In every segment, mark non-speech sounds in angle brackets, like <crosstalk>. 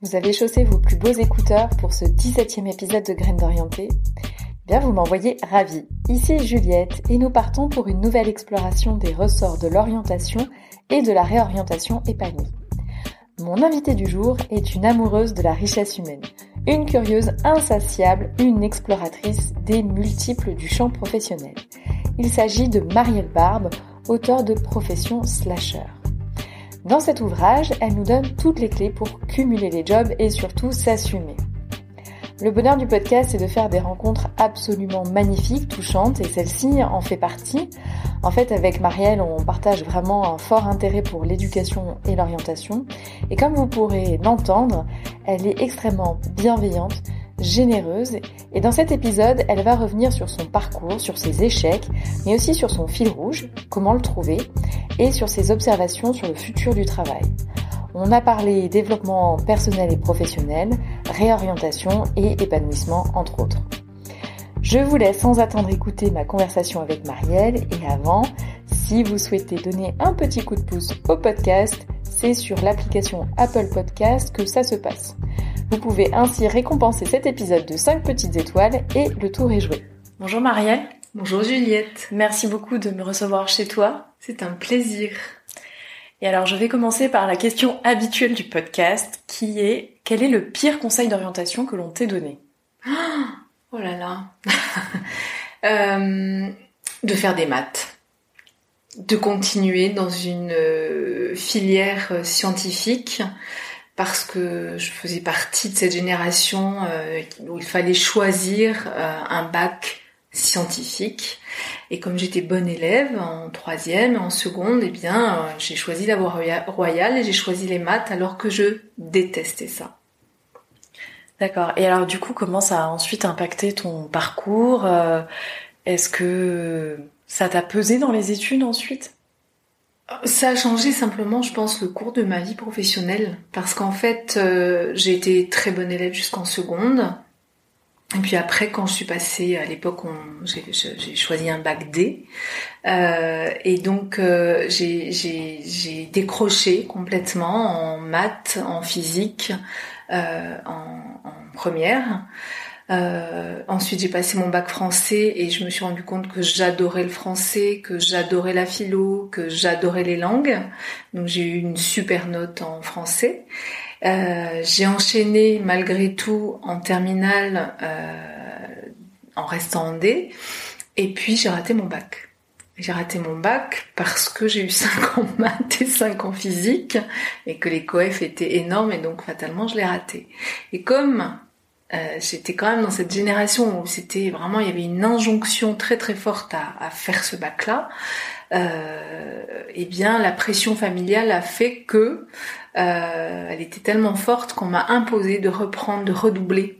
Vous avez chaussé vos plus beaux écouteurs pour ce 17e épisode de Graines d'Orienté? Bien, vous m'envoyez ravi. Ici Juliette et nous partons pour une nouvelle exploration des ressorts de l'orientation et de la réorientation épanouie. Mon invitée du jour est une amoureuse de la richesse humaine, une curieuse insatiable, une exploratrice des multiples du champ professionnel. Il s'agit de Marielle Barbe, auteure de Profession Slasher. Dans cet ouvrage, elle nous donne toutes les clés pour cumuler les jobs et surtout s'assumer. Le bonheur du podcast, c'est de faire des rencontres absolument magnifiques, touchantes, et celle-ci en fait partie. En fait, avec Marielle, on partage vraiment un fort intérêt pour l'éducation et l'orientation. Et comme vous pourrez l'entendre, elle est extrêmement bienveillante, généreuse et dans cet épisode, elle va revenir sur son parcours, sur ses échecs, mais aussi sur son fil rouge, comment le trouver, et sur ses observations sur le futur du travail. On a parlé développement personnel et professionnel, réorientation et épanouissement entre autres. Je vous laisse sans attendre écouter ma conversation avec Marielle et avant, si vous souhaitez donner un petit coup de pouce au podcast, c'est sur l'application Apple Podcast que ça se passe. Vous pouvez ainsi récompenser cet épisode de 5 petites étoiles et le tour est joué. Bonjour Marielle. Bonjour Juliette. Merci beaucoup de me recevoir chez toi. C'est un plaisir. Et alors je vais commencer par la question habituelle du podcast qui est quel est le pire conseil d'orientation que l'on t'ait donné? Oh là là. <laughs> euh, de faire des maths. De continuer dans une euh, filière scientifique parce que je faisais partie de cette génération euh, où il fallait choisir euh, un bac scientifique. Et comme j'étais bonne élève en troisième, en seconde, eh bien, euh, j'ai choisi la voie royale et j'ai choisi les maths alors que je détestais ça. D'accord. Et alors, du coup, comment ça a ensuite impacté ton parcours Est-ce que ça t'a pesé dans les études ensuite? Ça a changé simplement, je pense, le cours de ma vie professionnelle. Parce qu'en fait, euh, j'ai été très bonne élève jusqu'en seconde. Et puis après, quand je suis passée, à l'époque, j'ai choisi un bac D. Euh, et donc, euh, j'ai décroché complètement en maths, en physique, en, en, première. Euh, ensuite, j'ai passé mon bac français et je me suis rendu compte que j'adorais le français, que j'adorais la philo, que j'adorais les langues. Donc, j'ai eu une super note en français. Euh, j'ai enchaîné malgré tout en terminale euh, en restant en D. Et puis, j'ai raté mon bac. J'ai raté mon bac parce que j'ai eu 5 ans maths et 5 ans physique et que les coefs étaient énormes et donc fatalement je l'ai raté. Et comme euh, j'étais quand même dans cette génération où c'était vraiment, il y avait une injonction très très forte à, à faire ce bac-là. Euh, eh bien, la pression familiale a fait que euh, elle était tellement forte qu'on m'a imposé de reprendre, de redoubler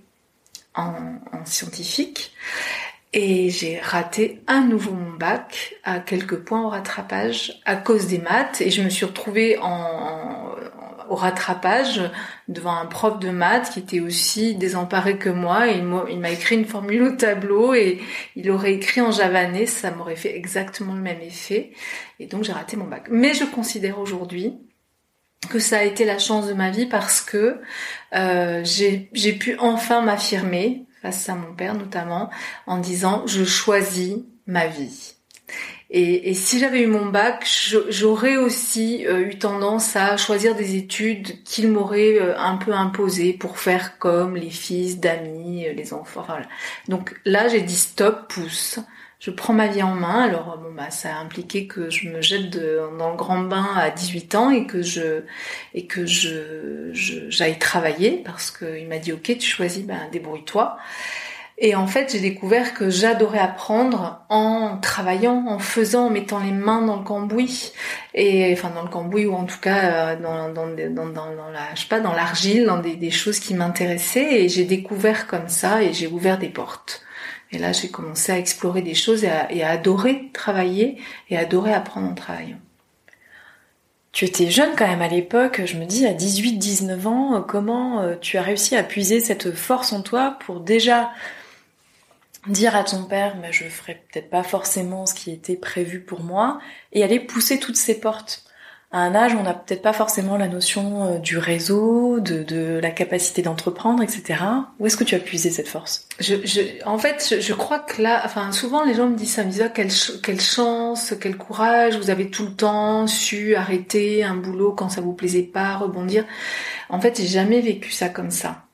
en, en scientifique. Et j'ai raté à nouveau mon bac à quelques points au rattrapage à cause des maths et je me suis retrouvée en, au rattrapage devant un prof de maths qui était aussi désemparé que moi. Et il m'a écrit une formule au tableau et il aurait écrit en javanais, ça m'aurait fait exactement le même effet. Et donc j'ai raté mon bac. Mais je considère aujourd'hui que ça a été la chance de ma vie parce que euh, j'ai pu enfin m'affirmer face à mon père notamment en disant je choisis ma vie. Et, et si j'avais eu mon bac, j'aurais aussi euh, eu tendance à choisir des études qu'il m'aurait euh, un peu imposées pour faire comme les fils d'amis, euh, les enfants. Voilà. Donc là, j'ai dit stop, pousse. Je prends ma vie en main. Alors bon bah ça a impliqué que je me jette de, dans le grand bain à 18 ans et que je et que je j'aille travailler parce qu'il m'a dit ok tu choisis ben débrouille-toi. Et en fait, j'ai découvert que j'adorais apprendre en travaillant, en faisant, en mettant les mains dans le cambouis, et enfin dans le cambouis ou en tout cas euh, dans, la, je sais pas, dans l'argile, dans des, choses qui m'intéressaient. Et j'ai découvert comme ça, et j'ai ouvert des portes. Et là, j'ai commencé à explorer des choses et à, adorer travailler et adorer apprendre en travaillant. Tu étais jeune quand même à l'époque, je me dis à 18-19 ans, comment euh, tu as réussi à puiser cette force en toi pour déjà dire à ton père, mais je ferai peut-être pas forcément ce qui était prévu pour moi, et aller pousser toutes ces portes. à un âge on n'a peut-être pas forcément la notion euh, du réseau, de, de la capacité d'entreprendre, etc. Où est-ce que tu as puisé cette force? Je, je, En fait, je, je, crois que là, enfin, souvent les gens me disent ça, me disent quelle, quelle chance, quel courage, vous avez tout le temps su arrêter un boulot quand ça vous plaisait pas, rebondir. En fait, j'ai jamais vécu ça comme ça.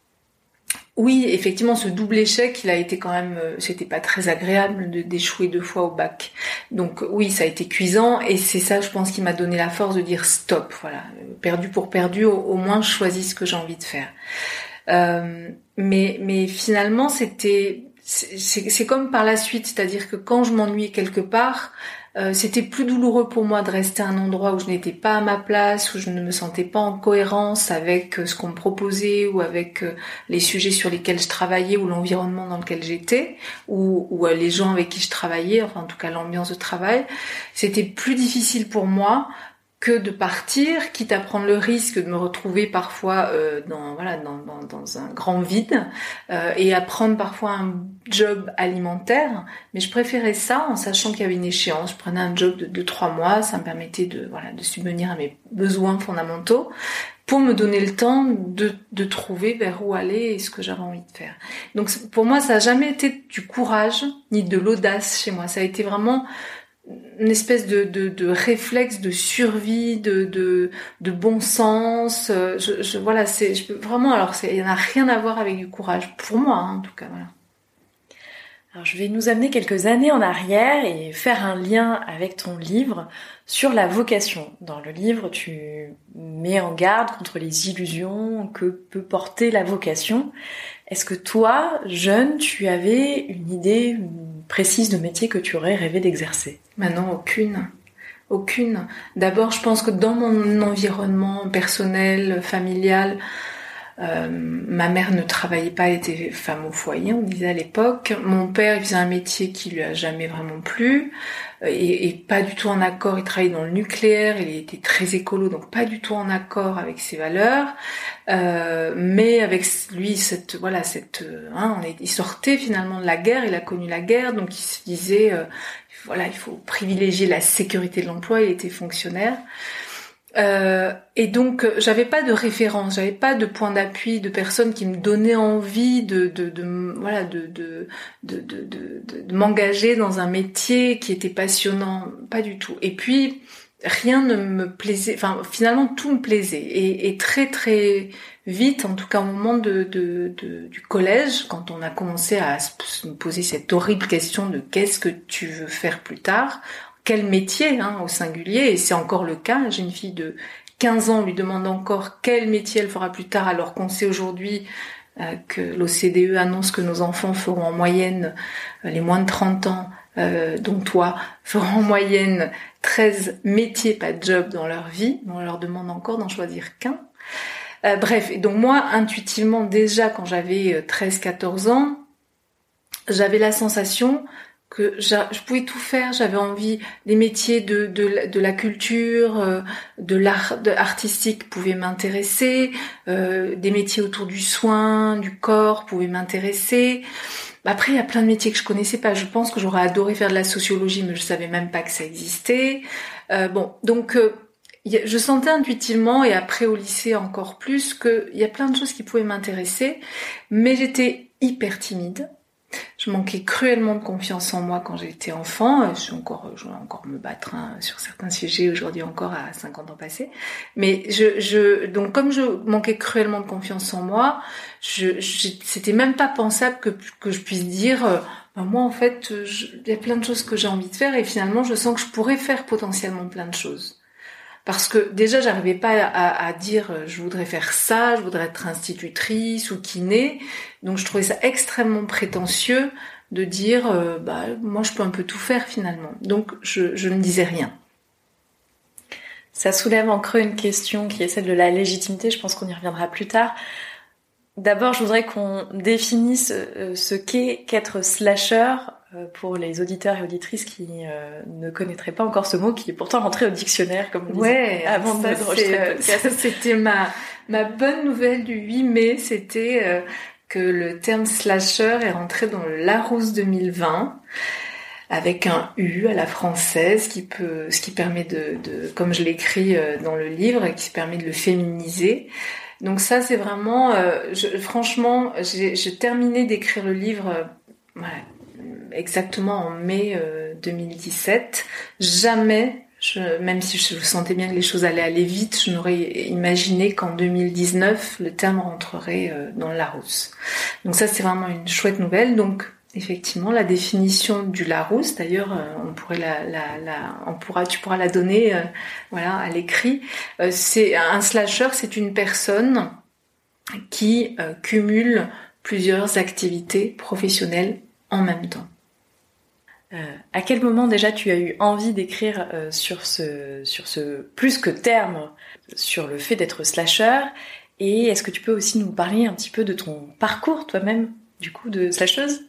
Oui, effectivement, ce double échec, il a été quand même, euh, c'était pas très agréable d'échouer deux fois au bac. Donc oui, ça a été cuisant et c'est ça, je pense, qui m'a donné la force de dire stop. Voilà, perdu pour perdu, au, moins je choisis ce que j'ai envie de faire. Euh, mais mais finalement, c'était c'est comme par la suite, c'est-à-dire que quand je m'ennuie quelque part, euh, c'était plus douloureux pour moi de rester à un endroit où je n'étais pas à ma place, où je ne me sentais pas en cohérence avec euh, ce qu'on me proposait ou avec euh, les sujets sur lesquels je travaillais ou l'environnement dans lequel j'étais ou, ou les gens avec qui je travaillais, enfin en tout cas l'ambiance de travail. C'était plus difficile pour moi que de partir, quitte à prendre le risque de me retrouver parfois euh, dans voilà dans, dans, dans, un grand vide euh, et à prendre parfois un job alimentaire. Mais je préférais ça en sachant qu'il y avait une échéance. Je prenais un job de, de trois mois, ça me permettait de voilà de subvenir à mes besoins fondamentaux pour me donner le temps de, de trouver vers où aller et ce que j'avais envie de faire. Donc pour moi, ça n'a jamais été du courage ni de l'audace chez moi. Ça a été vraiment une espèce de, de, de, réflexe de survie, de, de, de bon sens. Euh, je, je voilà, c'est je peux vraiment. Alors, il n'y en a rien à voir avec du courage pour moi, hein, en tout cas. Voilà. Alors, je vais nous amener quelques années en arrière et faire un lien avec ton livre sur la vocation. Dans le livre, tu mets en garde contre les illusions que peut porter la vocation. Est-ce que toi, jeune, tu avais une idée précise de métier que tu aurais rêvé d'exercer Maintenant, aucune. Aucune. D'abord, je pense que dans mon environnement personnel, familial, euh, ma mère ne travaillait pas, elle était femme au foyer, on disait à l'époque. Mon père il faisait un métier qui lui a jamais vraiment plu euh, et, et, pas du tout en accord. Il travaillait dans le nucléaire, il était très écolo, donc pas du tout en accord avec ses valeurs. Euh, mais avec lui, cette voilà, cette, hein, on est, il sortait finalement de la guerre, il a connu la guerre, donc il se disait, euh, voilà, il faut privilégier la sécurité de l'emploi. Il était fonctionnaire. Euh, et donc j'avais pas de référence, j'avais pas de point d'appui, de personnes qui me donnaient envie de, de, de voilà de de, de, de, m'engager dans un métier qui était passionnant, pas du tout. Et puis rien ne me plaisait, enfin finalement tout me plaisait. Et, très très vite, en tout cas au moment de, du collège, quand on a commencé à se poser cette horrible question de qu'est-ce que tu veux faire plus tard, quel métier hein, au singulier, et c'est encore le cas. J'ai une fille de 15 ans, on lui demande encore quel métier elle fera plus tard, alors qu'on sait aujourd'hui euh, que l'OCDE annonce que nos enfants feront en moyenne, euh, les moins de 30 ans, euh, dont toi, feront en moyenne 13 métiers, pas de job dans leur vie. On leur demande encore d'en choisir qu'un. Bref, et donc moi, intuitivement, déjà quand j'avais 13-14 ans, j'avais la sensation que je pouvais tout faire. J'avais envie des métiers de, de, la culture, euh, de l'art artistique pouvaient m'intéresser, euh, des métiers autour du soin, du corps pouvaient m'intéresser. Après, il y a plein de métiers que je connaissais pas. Je pense que j'aurais adoré faire de la sociologie, mais je savais même pas que ça existait. Euh, bon, donc je sentais intuitivement et après au lycée encore plus qu'il y a plein de choses qui pouvaient m'intéresser, mais j'étais hyper timide. Je manquais cruellement de confiance en moi quand j'étais enfant. Je suis encore, je vais encore me battre hein, sur certains sujets aujourd'hui encore à 50 ans passés. Mais je, je, donc comme je manquais cruellement de confiance en moi, je, c'était même pas pensable que, que je puisse dire, euh, bah, moi en fait, il y a plein de choses que j'ai envie de faire et finalement je sens que je pourrais faire potentiellement plein de choses parce que déjà j'arrivais pas à, à, dire euh, je voudrais faire ça, je voudrais être institutrice ou kiné, donc je trouvais ça extrêmement prétentieux de dire euh, bah moi je peux un peu tout faire finalement. Donc je, je ne disais rien. Ça soulève en creux une question qui est celle de la légitimité, je pense qu'on y reviendra plus tard. D'abord, je voudrais qu'on définisse euh, ce qu'est qu'être slasher pour les auditeurs et auditrices qui euh, ne connaîtraient pas encore ce mot, qui est pourtant rentré au dictionnaire, comme on ouais, avant de ça, C'était ma, ma bonne nouvelle du 8 mai, c'était que le terme slasher est rentré dans le Larousse 2020. avec un U à la française, qui peut, ce qui permet de, de comme je l'écris euh, dans le livre, qui permet de le féminiser. Donc ça, c'est vraiment, euh, je, franchement, j'ai terminé d'écrire le livre euh, exactement en mai 2017. Jamais, je, même si je sentais bien que les choses allaient aller vite, je n'aurais imaginé qu'en 2019, le terme rentrerait dans le Larousse. Donc ça, c'est vraiment une chouette nouvelle. Donc Effectivement, la définition du Larousse, d'ailleurs, euh, on pourrait la, la, la, on pourra, tu pourras la donner, euh, voilà, à l'écrit. Euh, c'est un slasher, c'est une personne qui cumule plusieurs activités professionnelles en même temps. À quel moment déjà tu as eu envie d'écrire sur ce, sur ce plus que terme, sur le fait d'être slasher? Et est-ce que tu peux aussi nous parler un petit peu de ton parcours toi-même, du coup, de slasheuse?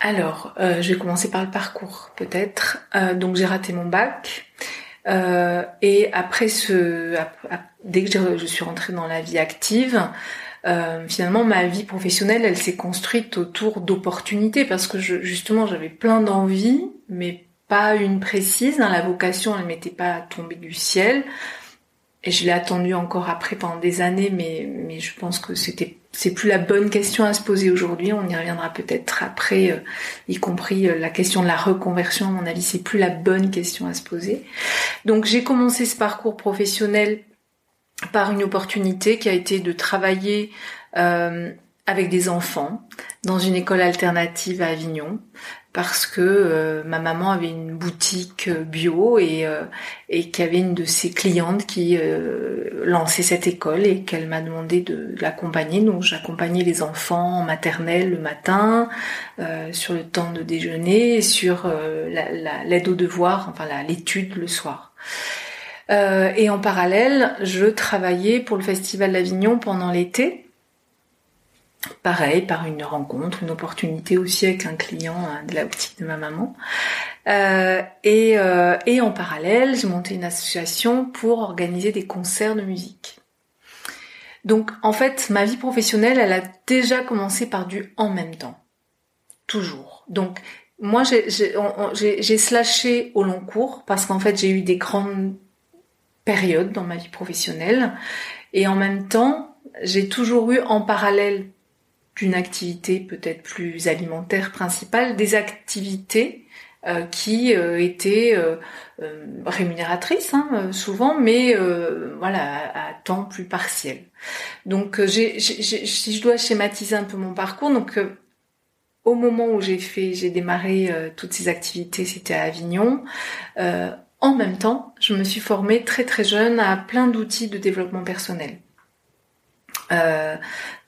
Alors, euh, je vais commencer par le parcours, peut-être. Euh, donc, j'ai raté mon bac. Euh, et après ce, dès que je suis rentrée dans la vie active, finalement, ma vie professionnelle, elle s'est construite autour d'opportunités parce que je, justement, j'avais plein d'envies, mais pas une précise. Hein, la vocation, elle m'était pas tombée du ciel. Et je l'ai attendu encore après pendant des années, mais, mais je pense que c'était c'est plus la bonne question à se poser aujourd'hui. On y reviendra peut-être après, euh, y compris euh, la question de la reconversion. À mon avis, c'est plus la bonne question à se poser. Donc j'ai commencé ce parcours professionnel par une opportunité qui a été de travailler euh, avec des enfants dans une école alternative à Avignon parce que euh, ma maman avait une boutique euh, bio et, euh, qu'il y avait une de ses clientes qui lançait cette école et qu'elle m'a demandé de, l'accompagner. Donc j'accompagnais les enfants en le matin, sur le temps de déjeuner, et sur l'aide aux devoirs, enfin l'étude le soir. Et en parallèle, je travaillais pour le Festival d'Avignon pendant l'été pareil, par une rencontre, une opportunité aussi avec un client hein, de la boutique de ma maman. Euh, et, euh, et en parallèle, j'ai monté une association pour organiser des concerts de musique. Donc en fait, ma vie professionnelle, elle a déjà commencé par du en même temps. Toujours. Donc moi, j'ai slashé au long cours parce qu'en fait, j'ai eu des grandes périodes dans ma vie professionnelle. Et en même temps, j'ai toujours eu en parallèle d'une activité peut-être plus alimentaire principale, des activités euh, qui euh, étaient euh, rémunératrices hein, souvent, mais voilà à, temps plus partiel. Donc j'ai, si je dois schématiser un peu mon parcours, donc au moment où j'ai fait, j'ai démarré toutes ces activités, c'était à Avignon. En même temps, je me suis formée très très jeune à plein d'outils de développement personnel. Euh,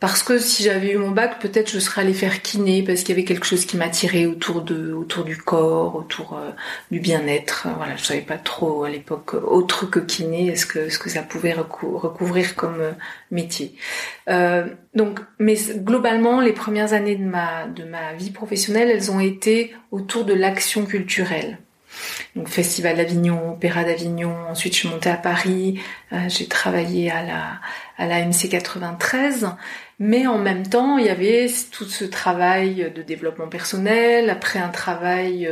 parce que si j'avais eu mon bac, peut-être je serais allée faire kiné parce qu'il y avait quelque chose qui m'attirait autour de, autour du corps, autour euh, du bien-être. Voilà, je savais pas trop à l'époque autre que kiné, est-ce que ce que ça pouvait recouvrir comme euh, métier. donc, mais globalement, les premières années de ma de ma vie professionnelle, elles ont été autour de l'action culturelle. Donc Festival d'Avignon, Opéra d'Avignon. Ensuite, je suis montée à Paris. Euh, j'ai travaillé à la à la MC 93. Mais en même temps, il y avait tout ce travail de développement personnel, après un travail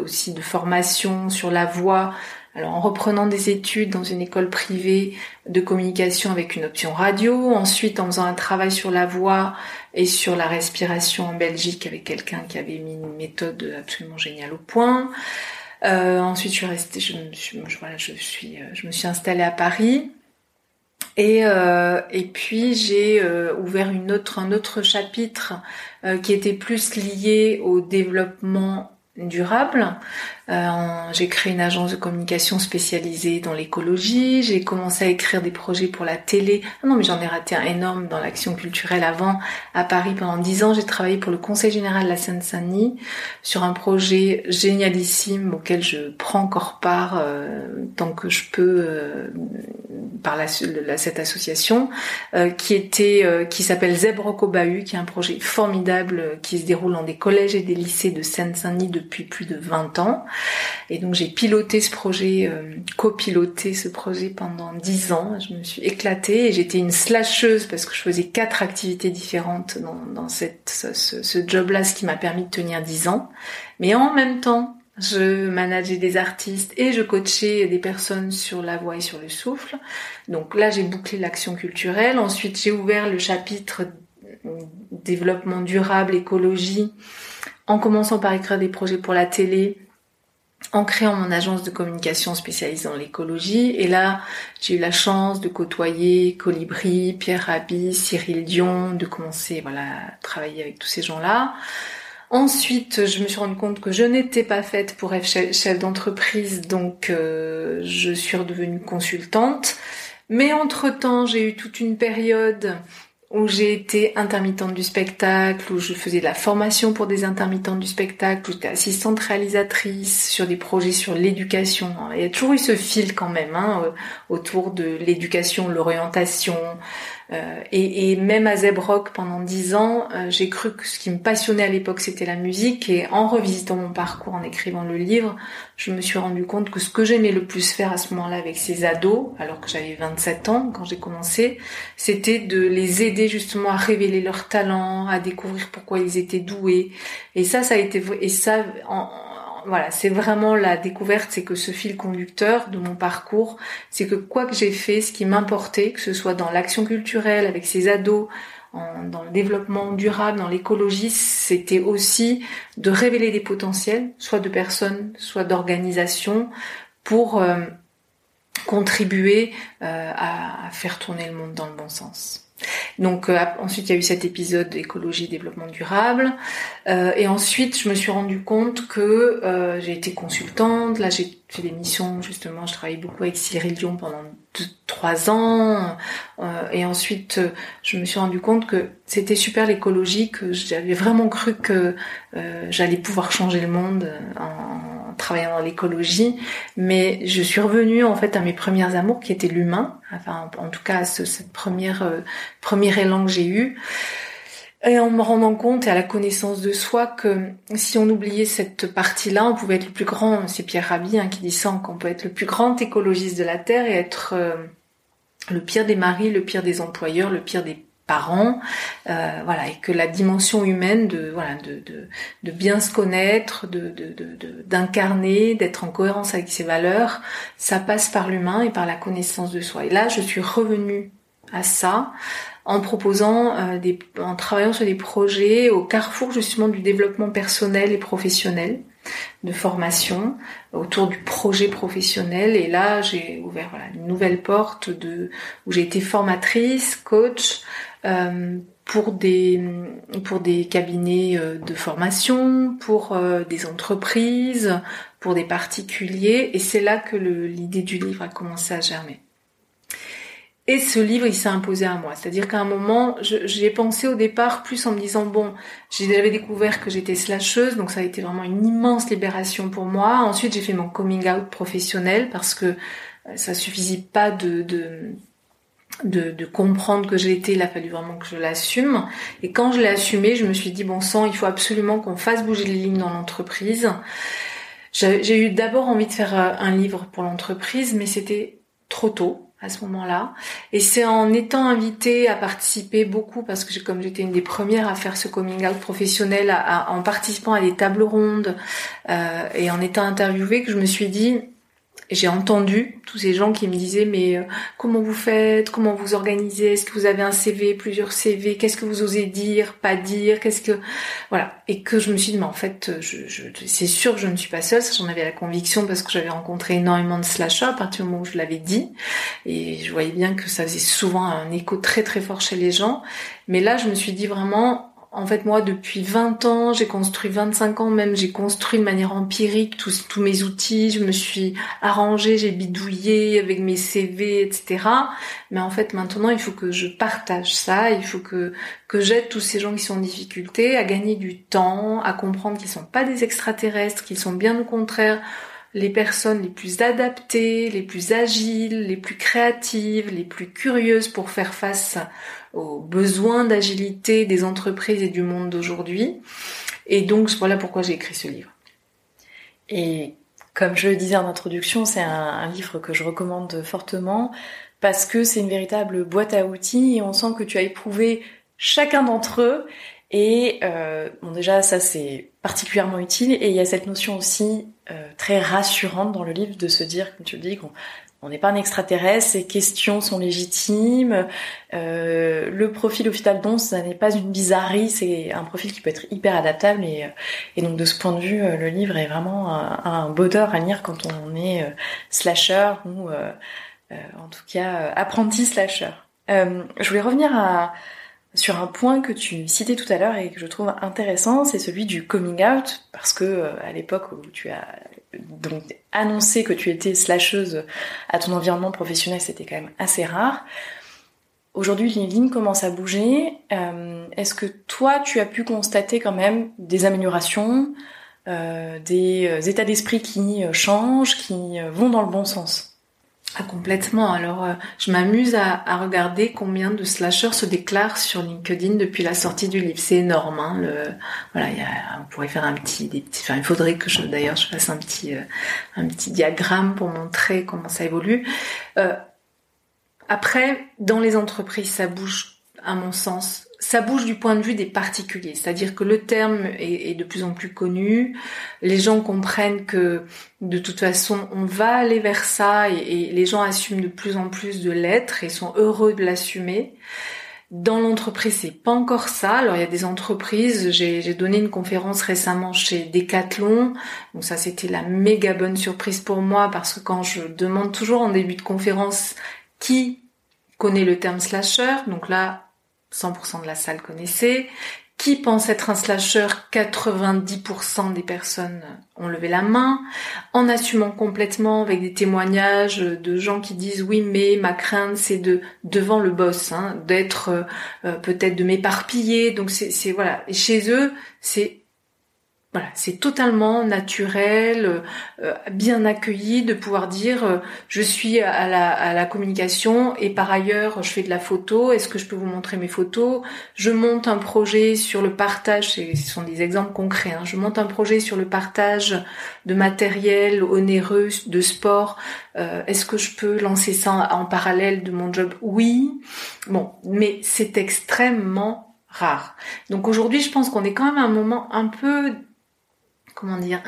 aussi de formation sur la voix. Alors en reprenant des études dans une école privée de communication avec une option radio, ensuite en faisant un travail sur la voix et sur la respiration en Belgique avec quelqu'un qui avait mis une méthode absolument géniale au point. Euh, ensuite, je suis restée, je me suis, voilà, je suis, euh, je me suis installée à Paris. Et, euh, et puis j'ai ouvert une autre, un autre chapitre qui était plus lié au développement durable. Euh, j'ai créé une agence de communication spécialisée dans l'écologie. J'ai commencé à écrire des projets pour la télé. Ah non, mais j'en ai raté un énorme dans l'action culturelle avant. À Paris, pendant dix ans, j'ai travaillé pour le Conseil général de la Seine-Saint-Denis sur un projet génialissime auquel je prends encore part euh, tant que je peux euh, par la, cette association, euh, qui était, qui s'appelle Zèbre Cobahu, qui est un projet formidable qui se déroule dans des collèges et des lycées de Seine-Saint-Denis de depuis plus de 20 ans. Et donc j'ai piloté ce projet, euh, copiloté ce projet pendant 10 ans. Je me suis éclatée et j'étais une slasheuse parce que je faisais quatre activités différentes dans, dans cette, ce, ce job-là, ce qui m'a permis de tenir 10 ans. Mais en même temps, je manageais des artistes et je coachais des personnes sur la voix et sur le souffle. Donc là, j'ai bouclé l'action culturelle. Ensuite, j'ai ouvert le chapitre développement durable, écologie, en commençant par écrire des projets pour la télé, en créant mon agence de communication spécialisée dans l'écologie. Et là, j'ai eu la chance de côtoyer Colibri, Pierre Rabhi, Cyril Dion, de commencer voilà, à travailler avec tous ces gens-là. Ensuite, je me suis rendu compte que je n'étais pas faite pour être chef d'entreprise, donc euh, je suis redevenue consultante. Mais entre-temps, j'ai eu toute une période où j'ai été intermittente du spectacle, où je faisais de la formation pour des intermittentes du spectacle, où j'étais assistante réalisatrice sur des projets sur l'éducation. Il y a toujours eu ce fil quand même hein, euh, autour de l'éducation, l'orientation, euh, et, et, même à Zebrock pendant dix ans, euh, j'ai cru que ce qui me passionnait à l'époque c'était la musique et en revisitant mon parcours, en écrivant le livre, je me suis rendu compte que ce que j'aimais le plus faire à ce moment-là avec ces ados, alors que j'avais 27 ans quand j'ai commencé, c'était de les aider justement à révéler leurs talents, à découvrir pourquoi ils étaient doués. Et ça, ça a été et ça en, voilà, c'est vraiment la découverte, c'est que ce fil conducteur de mon parcours, c'est que quoi que j'ai fait, ce qui m'importait, que ce soit dans l'action culturelle avec ces ados, dans le développement durable, dans l'écologie, c'était aussi de révéler des potentiels, soit de personnes, soit d'organisations, pour euh, contribuer euh, à faire tourner le monde dans le bon sens. Donc euh, ensuite il y a eu cet épisode écologie développement durable. Euh, et ensuite je me suis rendu compte que euh, j'ai été consultante. Là j'ai fait des missions justement. Je travaillais beaucoup avec Cyril Dion pendant trois ans. Et ensuite je me suis rendu compte que c'était super l'écologie que j'avais vraiment cru que j'allais pouvoir changer le monde en travaillant dans l'écologie, mais je suis revenue en fait à mes premières amours qui étaient l'humain, enfin en tout cas ce, cette première euh, premier élan que j'ai eu. Et en me rendant compte et à la connaissance de soi que si on oubliait cette partie-là, on pouvait être le plus grand, c'est Pierre Rabhi hein, qui dit ça, qu'on peut être le plus grand écologiste de la Terre et être euh, le pire des maris, le pire des employeurs, le pire des parents, euh, voilà, et que la dimension humaine de voilà de, de, de bien se connaître, de d'incarner, d'être en cohérence avec ses valeurs, ça passe par l'humain et par la connaissance de soi. Et là, je suis revenue à ça en proposant euh, des, en travaillant sur des projets au carrefour justement du développement personnel et professionnel de formation autour du projet professionnel et là j'ai ouvert voilà une nouvelle porte de où j'ai été formatrice coach pour des pour des cabinets euh, de formation, pour euh, des entreprises, pour des particuliers, et c'est là que l'idée du livre a commencé à germer. Et ce livre, il s'est imposé à moi. C'est-à-dire qu'à un moment, j'y ai pensé au départ plus en me disant, bon, j'avais découvert que j'étais slasheuse, donc ça a été vraiment une immense libération pour moi. Ensuite, j'ai fait mon coming out professionnel parce que ça suffisait pas de, de de, de, comprendre que j'ai été, il a fallu vraiment que je l'assume. Et quand je l'ai assumé, je me suis dit, bon sang, il faut absolument qu'on fasse bouger les lignes dans l'entreprise. J'ai eu d'abord envie de faire euh, un livre pour l'entreprise, mais c'était trop tôt à ce moment-là. Et c'est en étant invitée à participer beaucoup, parce que comme j'étais une des premières à faire ce coming out professionnel, en participant à des tables rondes euh, et en étant interviewée, que je me suis dit, j'ai entendu tous ces gens qui me disaient mais euh, comment vous faites, comment vous organisez, est-ce que vous avez un CV, plusieurs CV, qu'est-ce que vous osez dire, pas dire, qu'est-ce que voilà. Et que je me suis dit mais en fait je, je c'est sûr que je ne suis pas seule, j'en avais la conviction parce que j'avais rencontré énormément de slashers à partir du moment où je l'avais dit. Et je voyais bien que ça faisait souvent un écho très très fort chez les gens, mais là je me suis dit vraiment en fait, moi, depuis 20 ans, j'ai construit 25 ans même, j'ai construit de manière empirique tous, mes outils, je me suis arrangée, j'ai bidouillé avec mes CV, etc. Mais en fait, maintenant, il faut que je partage ça, il faut que, que j'aide tous ces gens qui sont en difficulté à gagner du temps, à comprendre qu'ils sont pas des extraterrestres, qu'ils sont bien au contraire les personnes les plus adaptées, les plus agiles, les plus créatives, les plus curieuses pour faire face aux besoins d'agilité des entreprises et du monde d'aujourd'hui. Et donc voilà pourquoi j'ai écrit ce livre. Et comme je le disais en introduction, c'est un, livre que je recommande fortement parce que c'est une véritable boîte à outils et on sent que tu as éprouvé chacun d'entre eux. Et euh, bon déjà ça c'est particulièrement utile et il y a cette notion aussi euh, très rassurante dans le livre de se dire, comme tu le dis, qu'on on n'est pas un extraterrestre, ces questions sont légitimes. Euh, le profil au final ça n'est pas une bizarrerie, c'est un profil qui peut être hyper adaptable et, et donc de ce point de vue, le livre est vraiment un, un bonheur à lire quand on est slasher ou en tout cas apprenti slasher. je voulais revenir à, sur un point que tu citais tout à l'heure et que je trouve intéressant, c'est celui du coming out, parce que euh, à l'époque où tu as donc annoncé que tu étais slasheuse à ton environnement professionnel, c'était quand même assez rare. Aujourd'hui, lignes commencent à bouger. Euh, est-ce que toi, tu as pu constater quand même des améliorations, euh, des états d'esprit qui changent, qui vont dans le bon sens? Ah, complètement. Alors, euh, je m'amuse à, regarder combien de slashers se déclarent sur LinkedIn depuis la sortie du livre. C'est énorme. Hein, voilà, on pourrait faire un petit, des petits. Enfin, il faudrait que je, d'ailleurs, je fasse un petit, euh, un petit diagramme pour montrer comment ça évolue. Euh, après, dans les entreprises, ça bouge, à mon sens, ça bouge du point de vue des particuliers, c'est-à-dire que le terme est, de plus en plus connu, les gens comprennent que de toute façon on va aller vers ça et, les gens assument de plus en plus de l'être et sont heureux de l'assumer. Dans l'entreprise, c'est pas encore ça. Alors il y a des entreprises. J'ai donné une conférence récemment chez Decathlon. Donc ça, c'était la méga bonne surprise pour moi parce que quand je demande toujours en début de conférence qui connaît le terme slasher, donc là 100% de la salle connaissait. Qui pense être un slasher? 90% des personnes ont levé la main, en assumant complètement avec des témoignages de gens qui disent oui mais ma crainte c'est de devant le boss, hein, d'être euh, peut-être de m'éparpiller. Donc c'est voilà. Et chez eux c'est voilà, c'est totalement naturel, euh, bien accueilli de pouvoir dire euh, je suis à la, à la communication et par ailleurs je fais de la photo. Est-ce que je peux vous montrer mes photos? Je monte un projet sur le partage. Ce sont des exemples concrets. Hein, je monte un projet sur le partage de matériel onéreux de sport. Euh, est-ce que je peux lancer ça en parallèle de mon job? Oui. Bon, mais c'est extrêmement rare. Donc aujourd'hui, je pense qu'on est quand même à un moment un peu comment dire,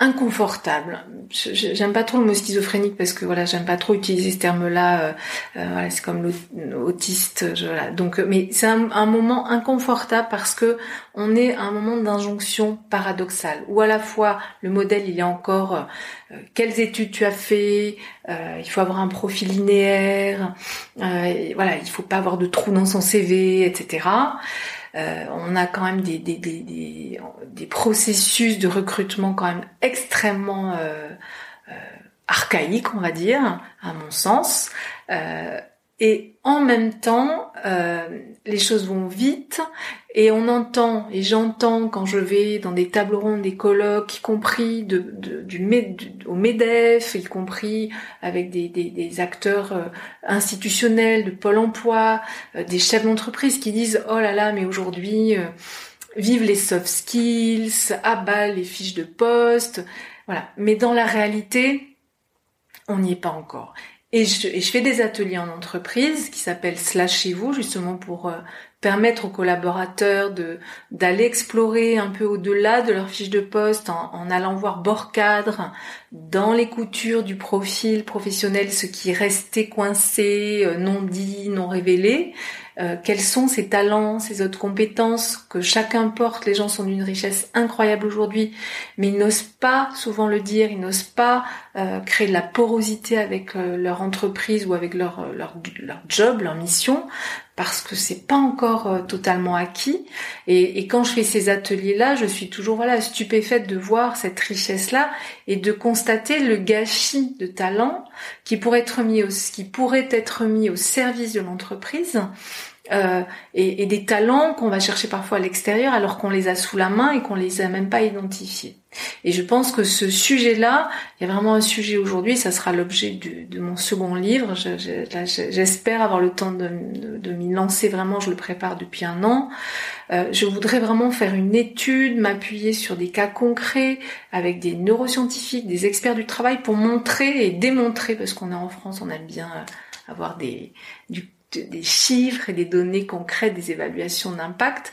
inconfortable. J'aime pas trop le mot schizophrénique parce que voilà, j'aime pas trop utiliser ce terme-là. Euh, euh, voilà, c'est comme l'autiste. Voilà. Donc, mais c'est un, moment inconfortable parce que on est à un moment d'injonction paradoxale où à la fois le modèle il est encore euh, quelles études tu as fait, il faut avoir un profil linéaire, voilà, il faut pas avoir de trous dans son CV, etc. Euh, on a quand même des, des, des, des, processus de recrutement quand même extrêmement euh, euh, archaïques, on va dire, à mon sens. Et en même temps, les choses vont vite et on entend, et j'entends quand je vais dans des tables rondes, des colloques, y compris de, du, au MEDEF, y compris avec des, des, acteurs euh, institutionnels de Pôle emploi, euh, des chefs d'entreprise qui disent « Oh là là, mais aujourd'hui, euh, vive les soft skills, abat les fiches de poste ». Voilà. Mais dans la réalité, on n'y est pas encore. Et je, fais des ateliers en entreprise qui s'appellent Slash chez vous, justement pour permettre aux collaborateurs de d'aller explorer un peu au-delà de leur fiche de poste en, allant voir bord cadre dans les coutures du profil professionnel ce qui restait coincé, euh, non dit, non révélé, euh, quels sont ses talents, ses autres compétences que chacun porte? Les gens sont d'une richesse incroyable aujourd'hui, mais ils n'osent pas souvent le dire, ils n'osent pas euh, créer de la porosité avec leur entreprise ou avec leur, leur, leur job, leur mission, parce que c'est pas encore euh, totalement acquis. Et, quand je fais ces ateliers-là, je suis toujours voilà stupéfaite de voir cette richesse-là et de constater le gâchis de talent qui pourrait qui pourrait être mis au service de l'entreprise. Euh, et, des talents qu'on va chercher parfois à l'extérieur alors qu'on les a sous la main et qu'on les a même pas identifiés. Et je pense que ce sujet-là, il y a vraiment un sujet aujourd'hui, ça sera l'objet de, mon second livre. J'espère avoir le temps de, m'y lancer vraiment, je le prépare depuis un an. Euh, je voudrais vraiment faire une étude, m'appuyer sur des cas concrets avec des neuroscientifiques, des experts du travail pour montrer et démontrer, parce qu'on est en France, on aime bien euh, avoir des, des chiffres et des données concrètes, des évaluations d'impact,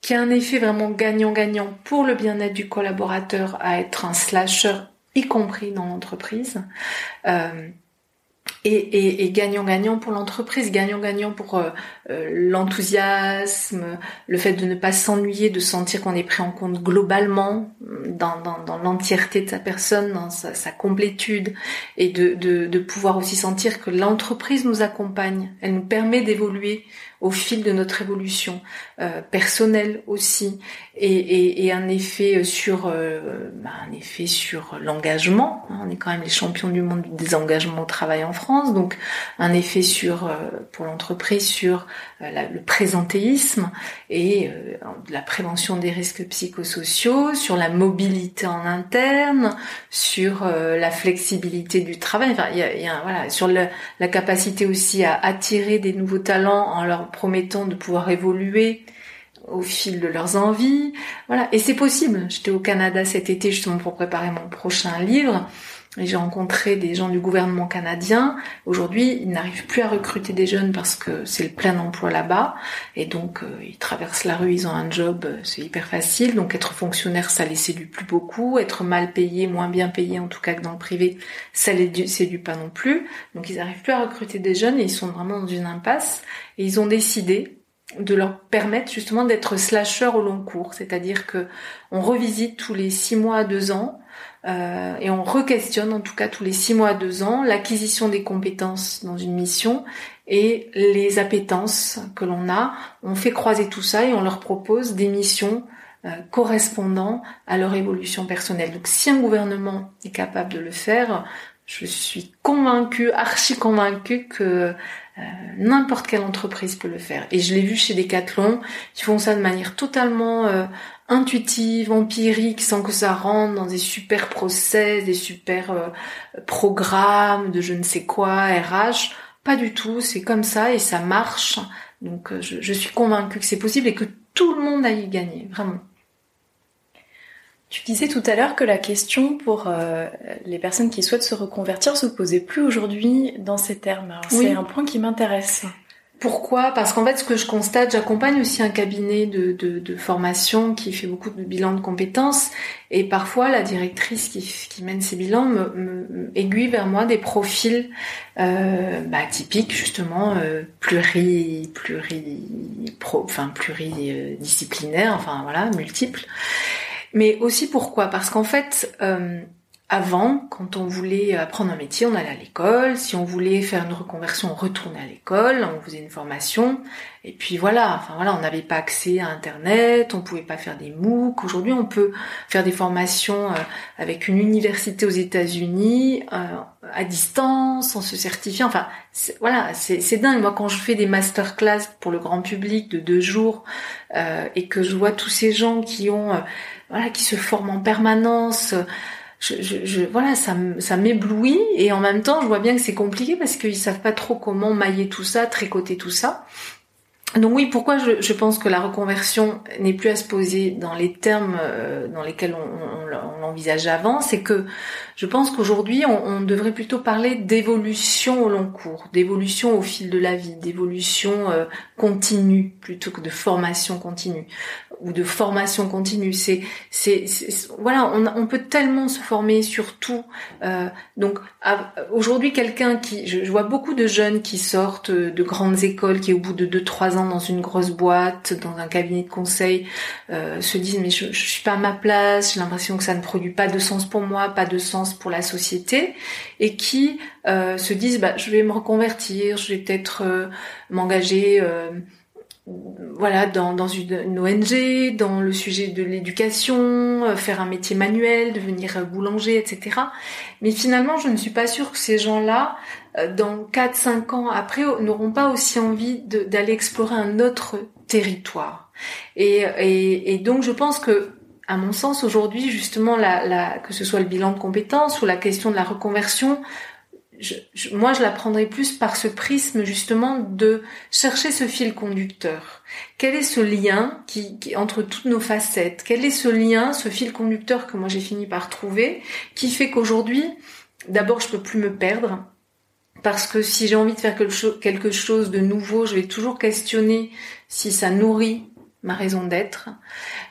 qui a un effet vraiment gagnant-gagnant pour le bien-être du collaborateur à être un slasher, y compris dans l'entreprise. Euh, et, gagnant-gagnant pour l'entreprise, gagnant-gagnant pour euh, euh, l'enthousiasme, le fait de ne pas s'ennuyer, de sentir qu'on est pris en compte globalement dans, dans, l'entièreté de sa personne, dans sa, complétude, et de, de, de pouvoir aussi sentir que l'entreprise nous accompagne, elle nous permet d'évoluer au fil de notre évolution euh, personnelle aussi et, et, un effet sur euh, bah, un effet sur l'engagement hein. on est quand même les champions du monde des engagements au travail en France donc un effet sur euh, pour l'entreprise sur le présentéisme et la prévention des risques psychosociaux sur la mobilité en interne sur la flexibilité du travail enfin y a, y a, voilà sur la capacité aussi à attirer des nouveaux talents en leur promettant de pouvoir évoluer au fil de leurs envies. Voilà. Et c'est possible. J'étais au Canada cet été justement pour préparer mon prochain livre. J'ai rencontré des gens du gouvernement canadien. Aujourd'hui, ils n'arrivent plus à recruter des jeunes parce que c'est le plein emploi là-bas. Et donc, euh, ils traversent la rue, ils ont un job, euh, c'est hyper facile. Donc, être fonctionnaire, ça les séduit plus beaucoup. Être mal payé, moins bien payé, en tout cas que dans le privé, ça les séduit pas non plus. Donc, ils n'arrivent plus à recruter des jeunes et ils sont vraiment dans une impasse. Et ils ont décidé de leur permettre justement d'être slasher au long cours. C'est-à-dire que on revisite tous les six mois à deux ans euh, et on re-questionne en tout cas tous les six mois à deux ans l'acquisition des compétences dans une mission et les appétences que l'on a. On fait croiser tout ça et on leur propose des missions euh, correspondant à leur évolution personnelle. Donc si un gouvernement est capable de le faire, je suis convaincue, archi convaincue que euh, n'importe quelle entreprise peut le faire. Et je l'ai vu chez Decathlon, ils font ça de manière totalement euh, intuitive, empirique, sans que ça rentre dans des super process, des super euh, programmes de je ne sais quoi, RH. Pas du tout, c'est comme ça et ça marche. Donc je, je suis convaincue que c'est possible et que tout le monde a y gagné, vraiment. Tu disais tout à l'heure que la question pour euh, les personnes qui souhaitent se reconvertir se posait plus aujourd'hui dans ces termes. C'est un point qui m'intéresse. Pourquoi? Parce qu'en fait, ce que je constate, j'accompagne aussi un cabinet de, de, formation qui fait beaucoup de bilans de compétences, et parfois la directrice qui, mène ces bilans me, aiguille vers moi des profils euh, bah, typiques justement euh, enfin pluridisciplinaires, enfin voilà, multiples. Mais aussi pourquoi? Parce qu'en fait, euh, avant, quand on voulait apprendre un métier, on allait à l'école. Si on voulait faire une reconversion, on retournait à l'école, on faisait une formation. Et puis voilà, enfin voilà, on n'avait pas accès à Internet, on pouvait pas faire des MOOC. Aujourd'hui, on peut faire des formations euh, avec une université aux États-Unis euh, à distance, en se certifiant. Enfin, voilà, c'est dingue. Moi, quand je fais des masterclass pour le grand public de deux jours euh, et que je vois tous ces gens qui ont voilà, qui se forment en permanence. Je, voilà, ça, ça m'éblouit et en même temps, je vois bien que c'est compliqué parce qu'ils savent pas trop comment mailler tout ça, tricoter tout ça. Donc oui, pourquoi je, pense que la reconversion n'est plus à se poser dans les termes euh, dans lesquels on, on, l'envisageait avant, c'est que je pense qu'aujourd'hui on, on, devrait plutôt parler d'évolution au long cours, d'évolution au fil de la vie, d'évolution euh, continue plutôt que de formation continue ou de formation continue. C'est, c'est, voilà, on, on, peut tellement se former sur tout. Euh, donc aujourd'hui, quelqu'un qui, je, vois beaucoup de jeunes qui sortent de grandes écoles, qui au bout de 2-3 ans dans une grosse boîte, dans un cabinet de conseil, euh, se disent mais je, je suis pas à ma place, j'ai l'impression que ça ne produit pas de sens pour moi, pas de sens pour la société, et qui euh, se disent bah je vais me reconvertir, je vais peut-être euh, m'engager euh, voilà, dans, dans une, ONG, dans le sujet de l'éducation, euh, faire un métier manuel, devenir boulanger, etc. Mais finalement, je ne suis pas sûre que ces gens-là dans 4-5 ans après, n'auront pas aussi envie d'aller explorer un autre territoire. Et, et, et donc je pense que à mon sens, aujourd'hui, justement, la, la, que ce soit le bilan de compétences ou la question de la reconversion, je, moi, je la prendrais plus par ce prisme, justement, de chercher ce fil conducteur. Quel est ce lien qui, qui, entre toutes nos facettes? Quel est ce lien, ce fil conducteur que moi j'ai fini par trouver, qui fait qu'aujourd'hui, d'abord, je peux plus me perdre, parce que si j'ai envie de faire quelque chose de nouveau, je vais toujours questionner si ça nourrit ma raison d'être.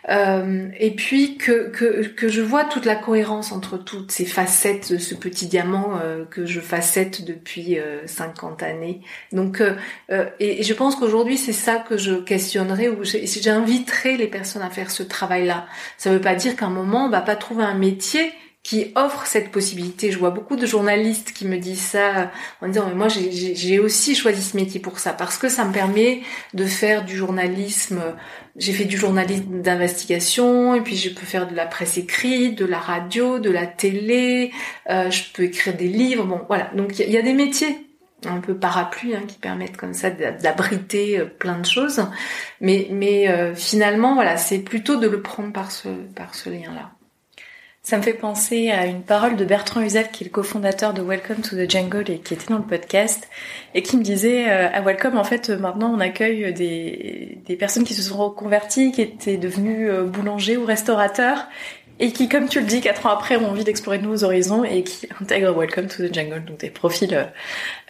Euh, et puis que, que, que, je vois toute la cohérence entre toutes ces facettes de ce petit diamant euh, que je facette depuis euh, 50 années. Donc, euh, euh, et, je pense qu'aujourd'hui c'est ça que je questionnerai ou j'inviterai les personnes à faire ce travail-là. Ça ne veut pas dire qu'à un moment on va pas trouver un métier qui offre cette possibilité. Je vois beaucoup de journalistes qui me disent ça en disant mais moi j'ai aussi choisi ce métier pour ça parce que ça me permet de faire du journalisme. J'ai fait du journalisme d'investigation et puis je peux faire de la presse écrite, de la radio, de la télé. Euh, je peux écrire des livres. Bon voilà donc il y, a des métiers un peu parapluie hein, qui permettent comme ça d'abriter euh, plein de choses. Mais mais euh, finalement voilà c'est plutôt de le prendre par ce par ce lien là. Ça me fait penser à une parole de Bertrand Uzef, qui est le cofondateur de Welcome to the Jungle et qui était dans le podcast, et qui me disait euh, à Welcome, en fait, maintenant on accueille des, des personnes qui se sont reconverties, qui étaient devenues euh, boulangers ou restaurateurs, et qui, comme tu le dis, quatre ans après ont envie d'explorer de nouveaux horizons et qui intègrent Welcome to the Jungle, donc des profils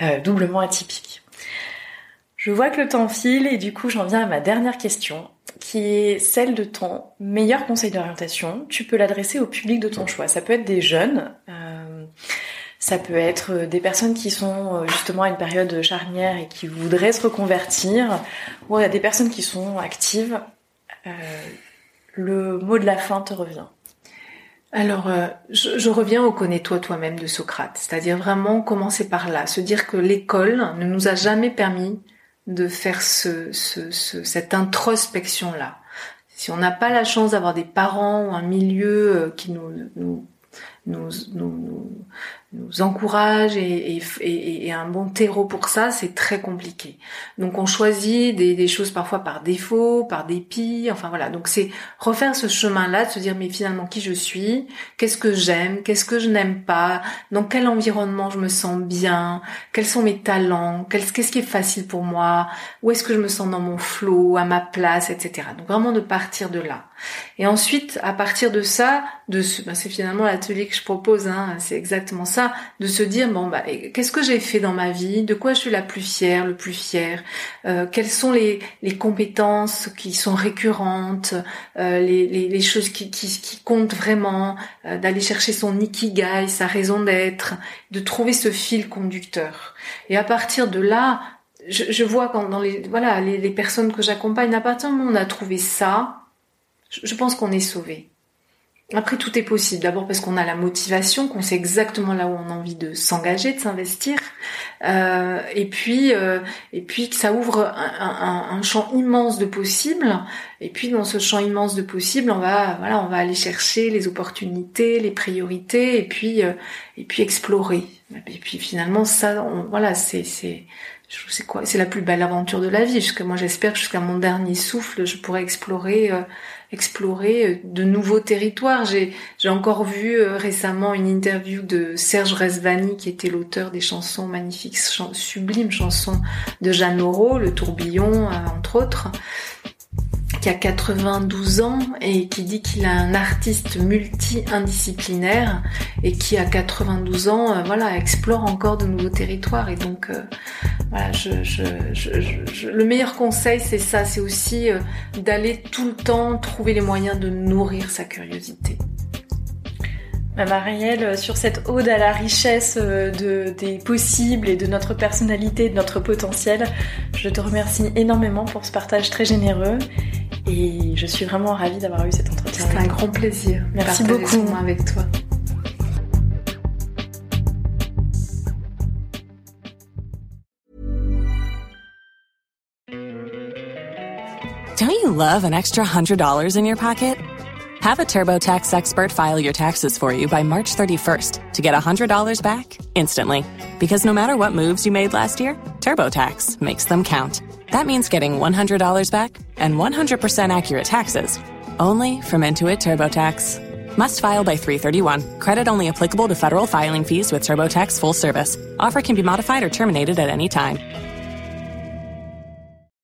euh, doublement atypiques. Je vois que le temps file et du coup j'en viens à ma dernière question qui est celle de ton meilleur conseil d'orientation. Tu peux l'adresser au public de ton choix. Ça peut être des jeunes, euh, ça peut être des personnes qui sont euh, justement à une période charnière et qui voudraient se reconvertir, ou a des personnes qui sont actives. Euh, le mot de la fin te revient. Alors, je, je, reviens au connais-toi toi-même de Socrate, c'est-à-dire vraiment commencer par là, se dire que l'école ne nous a jamais permis de faire ce, ce, cette introspection-là. Si on n'a pas la chance d'avoir des parents ou un milieu euh, qui nous, nous, nous, nous, nous encourage et, et, et, un bon terreau pour ça, c'est très compliqué. Donc on choisit des, des, choses parfois par défaut, par dépit, enfin voilà. Donc c'est refaire ce chemin-là, de se dire mais finalement qui je suis, qu'est-ce que j'aime, qu'est-ce que je n'aime pas, dans quel environnement je me sens bien, quels sont mes talents, qu'est-ce qui est facile pour moi, où est-ce que je me sens dans mon flow, à ma place, etc. Donc vraiment de partir de là. Et ensuite, à partir de ça, de ce, ben c'est finalement l'atelier je propose, hein, c'est exactement ça de se dire bon bah qu'est-ce que j'ai fait dans ma vie, de quoi je suis la plus fière, le plus fière, euh, quelles sont les, les compétences qui sont récurrentes, euh, les, les, les, choses qui, qui, qui comptent vraiment, euh, d'aller chercher son ikigai, sa raison d'être, de trouver ce fil conducteur. Et à partir de là, je, je vois quand dans les voilà les personnes que j'accompagne, à partir du moment où on a trouvé ça, je, je pense qu'on est sauvé. Après, tout est possible. D'abord parce qu'on a la motivation, qu'on sait exactement là où on a envie de s'engager, de s'investir, euh, et puis euh, et puis que ça ouvre un, champ immense de possibles. Et puis dans ce champ immense de possibles, on va voilà, on va aller chercher les opportunités, les priorités, et puis euh, et puis explorer. Et puis finalement, ça, voilà, c'est c'est c'est quoi C'est la plus belle aventure de la vie. Jusqu'à moi, j'espère jusqu'à mon dernier souffle, je pourrai explorer explorer euh, de nouveaux territoires. J'ai, encore vu euh, récemment une interview de Serge Resvani, qui était l'auteur des chansons magnifiques, sublimes chansons de Jeanne Moreau, Le Tourbillon, euh, entre autres qui a 92 ans et qui dit qu'il est un artiste multi-indisciplinaire et qui à 92 ans, euh, voilà, explore encore de nouveaux territoires. Et donc, euh, voilà, je, le meilleur conseil, c'est ça, c'est aussi euh, d'aller tout le temps trouver les moyens de nourrir sa curiosité. Bah, Marielle, sur cette ode à la richesse de, des possibles et de notre personnalité, de notre potentiel, je te remercie énormément pour ce partage très généreux et je suis vraiment ravie d'avoir eu cet entretien. C'était un grand plaisir. Merci beaucoup. avec toi. Don't you love an extra $100 in your pocket? Have a TurboTax expert file your taxes for you by March 31st to get $100 back instantly. Because no matter what moves you made last year, TurboTax makes them count. That means getting $100 back and 100% accurate taxes only from Intuit TurboTax. Must file by 331. Credit only applicable to federal filing fees with TurboTax full service. Offer can be modified or terminated at any time.